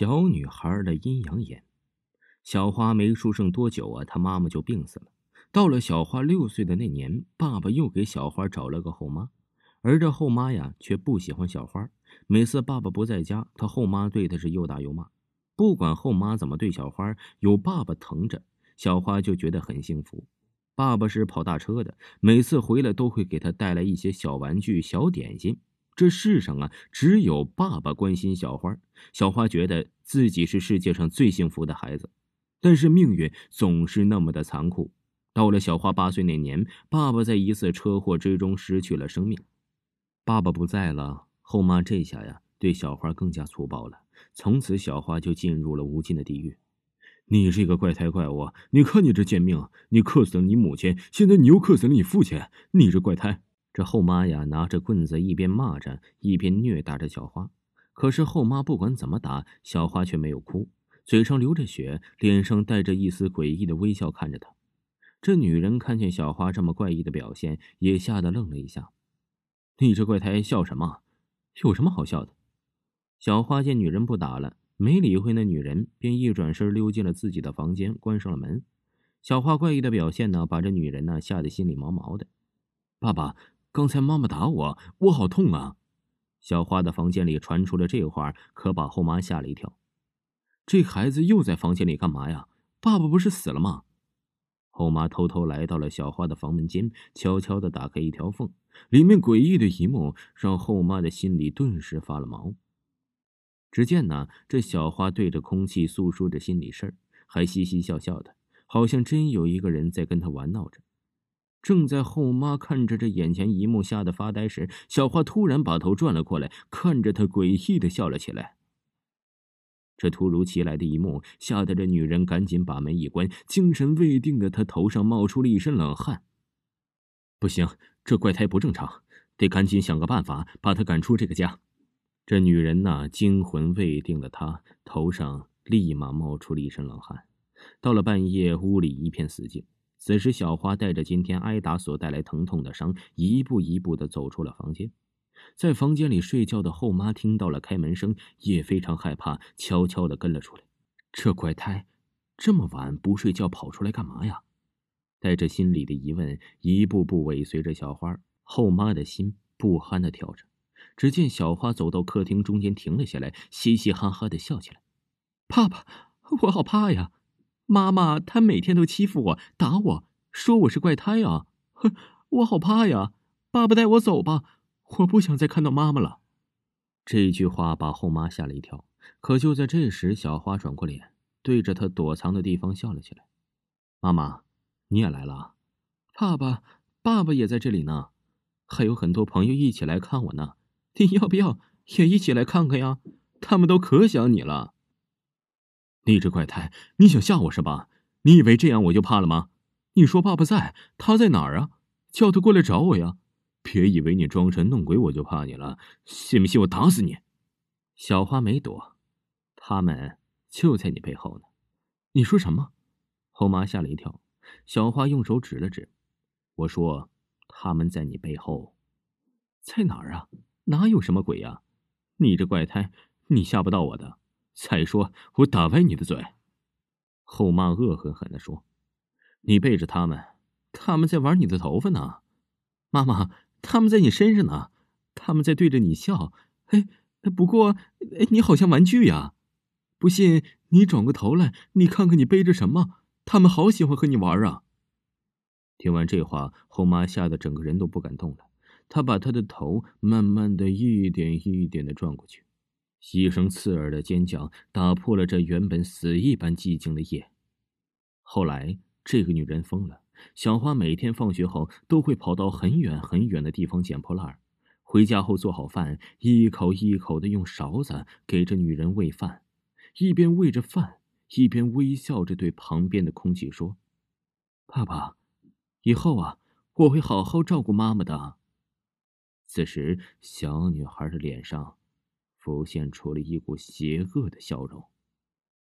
小女孩的阴阳眼，小花没出生多久啊，她妈妈就病死了。到了小花六岁的那年，爸爸又给小花找了个后妈，而这后妈呀，却不喜欢小花。每次爸爸不在家，她后妈对她是又打又骂。不管后妈怎么对小花，有爸爸疼着，小花就觉得很幸福。爸爸是跑大车的，每次回来都会给她带来一些小玩具、小点心。这世上啊，只有爸爸关心小花。小花觉得自己是世界上最幸福的孩子，但是命运总是那么的残酷。到了小花八岁那年，爸爸在一次车祸之中失去了生命。爸爸不在了，后妈这下呀，对小花更加粗暴了。从此，小花就进入了无尽的地狱。你这个怪胎怪物，你看你这贱命！你克死了你母亲，现在你又克死了你父亲，你这怪胎！这后妈呀，拿着棍子一边骂着，一边虐打着小花。可是后妈不管怎么打，小花却没有哭，嘴上流着血，脸上带着一丝诡异的微笑看着她。这女人看见小花这么怪异的表现，也吓得愣了一下。你这怪胎笑什么？有什么好笑的？小花见女人不打了，没理会那女人，便一转身溜进了自己的房间，关上了门。小花怪异的表现呢，把这女人呢吓得心里毛毛的。爸爸。刚才妈妈打我，我好痛啊！小花的房间里传出了这话，可把后妈吓了一跳。这孩子又在房间里干嘛呀？爸爸不是死了吗？后妈偷偷来到了小花的房门间，悄悄的打开一条缝，里面诡异的一幕让后妈的心里顿时发了毛。只见呢，这小花对着空气诉说着心里事儿，还嘻嘻笑笑的，好像真有一个人在跟她玩闹着。正在后妈看着这眼前一幕吓得发呆时，小花突然把头转了过来，看着她诡异的笑了起来。这突如其来的一幕吓得这女人赶紧把门一关，精神未定的她头上冒出了一身冷汗。不行，这怪胎不正常，得赶紧想个办法把他赶出这个家。这女人呐，惊魂未定的她头上立马冒出了一身冷汗。到了半夜，屋里一片死静。此时，小花带着今天挨打所带来疼痛的伤，一步一步的走出了房间。在房间里睡觉的后妈听到了开门声，也非常害怕，悄悄的跟了出来。这怪胎，这么晚不睡觉跑出来干嘛呀？带着心里的疑问，一步步尾随着小花，后妈的心不安的跳着。只见小花走到客厅中间停了下来，嘻嘻哈哈的笑起来：“爸爸，我好怕呀！”妈妈，她每天都欺负我，打我，说我是怪胎啊！哼，我好怕呀！爸爸带我走吧，我不想再看到妈妈了。这句话把后妈吓了一跳。可就在这时，小花转过脸，对着她躲藏的地方笑了起来：“妈妈，你也来了？爸爸，爸爸也在这里呢，还有很多朋友一起来看我呢。你要不要也一起来看看呀？他们都可想你了。”你这怪胎，你想吓我是吧？你以为这样我就怕了吗？你说爸爸在，他在哪儿啊？叫他过来找我呀！别以为你装神弄鬼我就怕你了，信不信我打死你？小花没躲，他们就在你背后呢。你说什么？后妈吓了一跳。小花用手指了指，我说他们在你背后，在哪儿啊？哪有什么鬼呀？你这怪胎，你吓不到我的。再说，我打歪你的嘴。”后妈恶狠狠的说，“你背着他们，他们在玩你的头发呢。妈妈，他们在你身上呢，他们在对着你笑。哎，不过，哎，你好像玩具呀。不信，你转过头来，你看看你背着什么？他们好喜欢和你玩啊。”听完这话，后妈吓得整个人都不敢动了。她把她的头慢慢的一点一点的转过去。一声刺耳的尖叫打破了这原本死一般寂静的夜。后来这个女人疯了小花每天放学后都会跑到很远很远的地方捡破烂回家后做好饭一口一口的用勺子给这女人喂饭一边喂着饭一边微笑着对旁边的空气说爸爸以后啊我会好好照顾妈妈的。此时小女孩的脸上浮现出了一股邪恶的笑容。